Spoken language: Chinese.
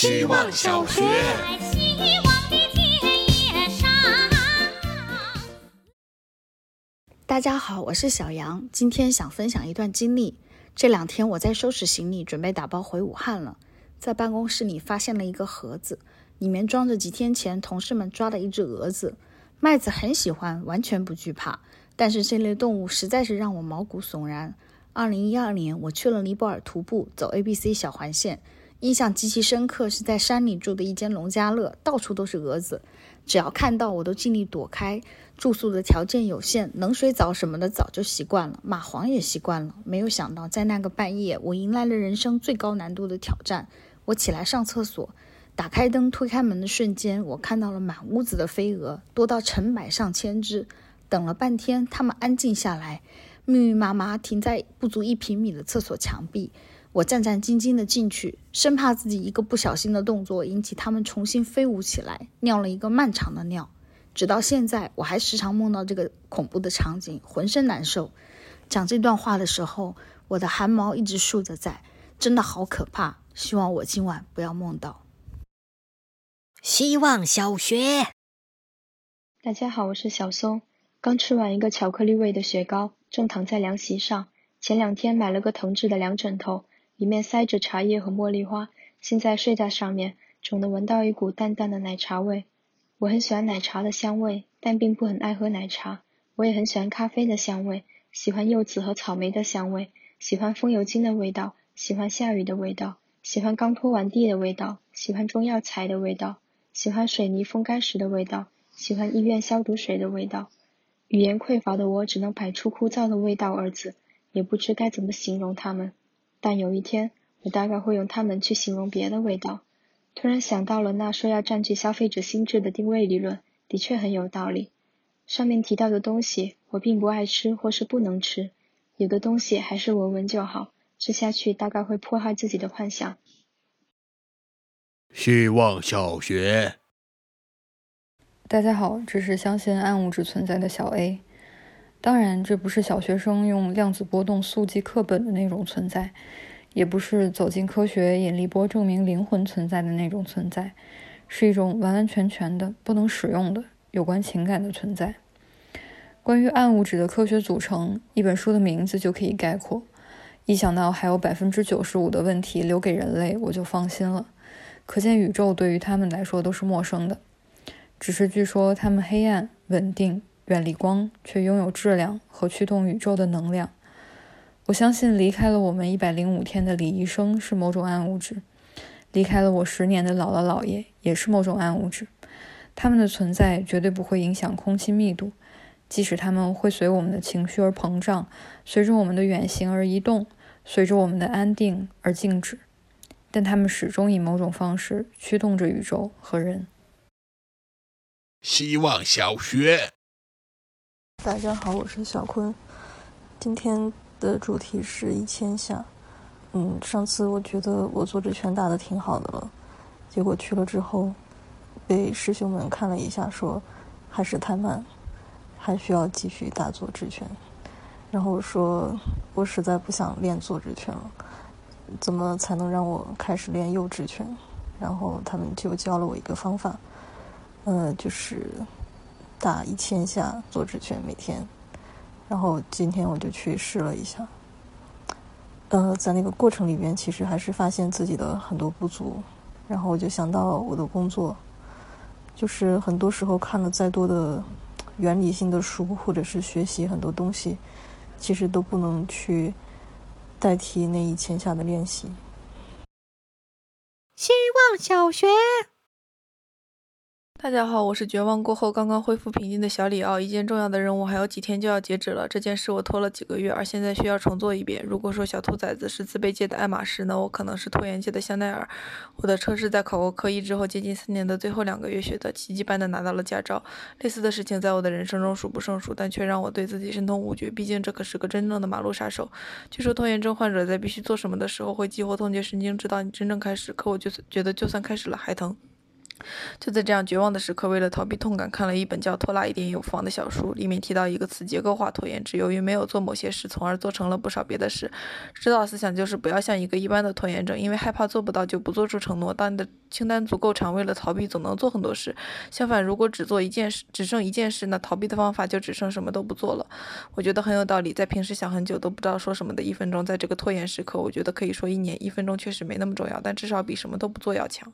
希望小学。大家好，我是小杨，今天想分享一段经历。这两天我在收拾行李，准备打包回武汉了，在办公室里发现了一个盒子，里面装着几天前同事们抓的一只蛾子。麦子很喜欢，完全不惧怕，但是这类动物实在是让我毛骨悚然。二零一二年，我去了尼泊尔徒步，走 A B C 小环线。印象极其深刻，是在山里住的一间农家乐，到处都是蛾子，只要看到我都尽力躲开。住宿的条件有限，冷水澡什么的早就习惯了，蚂蟥也习惯了。没有想到，在那个半夜，我迎来了人生最高难度的挑战。我起来上厕所，打开灯，推开门的瞬间，我看到了满屋子的飞蛾，多到成百上千只。等了半天，它们安静下来，密密麻麻停在不足一平米的厕所墙壁。我战战兢兢地进去，生怕自己一个不小心的动作引起它们重新飞舞起来，尿了一个漫长的尿。直到现在，我还时常梦到这个恐怖的场景，浑身难受。讲这段话的时候，我的汗毛一直竖着在，真的好可怕。希望我今晚不要梦到。希望小学。大家好，我是小松，刚吃完一个巧克力味的雪糕，正躺在凉席上。前两天买了个藤制的凉枕头。里面塞着茶叶和茉莉花，现在睡在上面，总能闻到一股淡淡的奶茶味。我很喜欢奶茶的香味，但并不很爱喝奶茶。我也很喜欢咖啡的香味，喜欢柚子和草莓的香味，喜欢风油精的味道，喜欢下雨的味道，喜欢刚拖完地的味道，喜欢中药材的味道，喜欢水泥风干时的味道，喜欢医院消毒水的味道。语言匮乏的我只能摆出枯燥的味道二字，也不知该怎么形容它们。但有一天，我大概会用它们去形容别的味道。突然想到了那说要占据消费者心智的定位理论，的确很有道理。上面提到的东西，我并不爱吃或是不能吃。有的东西还是闻闻就好，吃下去大概会破坏自己的幻想。希望小学。大家好，这是相信暗物质存在的小 A。当然，这不是小学生用量子波动速记课本的那种存在，也不是走进科学引力波证明灵魂存在的那种存在，是一种完完全全的不能使用的有关情感的存在。关于暗物质的科学组成，一本书的名字就可以概括。一想到还有百分之九十五的问题留给人类，我就放心了。可见宇宙对于他们来说都是陌生的，只是据说他们黑暗、稳定。远离光，却拥有质量和驱动宇宙的能量。我相信，离开了我们一百零五天的李医生是某种暗物质，离开了我十年的姥姥姥爷也是某种暗物质。他们的存在绝对不会影响空气密度，即使他们会随我们的情绪而膨胀，随着我们的远行而移动，随着我们的安定而静止，但他们始终以某种方式驱动着宇宙和人。希望小学。大家好，我是小坤。今天的主题是一千下。嗯，上次我觉得我做直拳打的挺好的了，结果去了之后，被师兄们看了一下，说还是太慢，还需要继续打坐直拳。然后说我实在不想练坐直拳了，怎么才能让我开始练右直拳？然后他们就教了我一个方法，呃，就是。打一千下坐直拳每天，然后今天我就去试了一下。呃，在那个过程里边，其实还是发现自己的很多不足，然后我就想到我的工作，就是很多时候看了再多的原理性的书，或者是学习很多东西，其实都不能去代替那一千下的练习。希望小学。大家好，我是绝望过后刚刚恢复平静的小李奥。一件重要的任务还有几天就要截止了，这件事我拖了几个月，而现在需要重做一遍。如果说小兔崽子是自卑界的爱马仕，那我可能是拖延界的香奈儿。我的车是在考过科一之后，接近三年的最后两个月学的，奇迹般的拿到了驾照。类似的事情在我的人生中数不胜数，但却让我对自己深痛无绝。毕竟这可是个真正的马路杀手。据说拖延症患者在必须做什么的时候会激活痛觉神经，直到你真正开始。可我就觉得就算开始了还疼。就在这样绝望的时刻，为了逃避痛感，看了一本叫《拖拉一点有房》的小书，里面提到一个词——结构化拖延，只由于没有做某些事，从而做成了不少别的事。指导思想就是不要像一个一般的拖延症，因为害怕做不到就不做出承诺。当你的清单足够长，为了逃避，总能做很多事。相反，如果只做一件事，只剩一件事，那逃避的方法就只剩什么都不做了。我觉得很有道理。在平时想很久都不知道说什么的一分钟，在这个拖延时刻，我觉得可以说一年。一分钟确实没那么重要，但至少比什么都不做要强。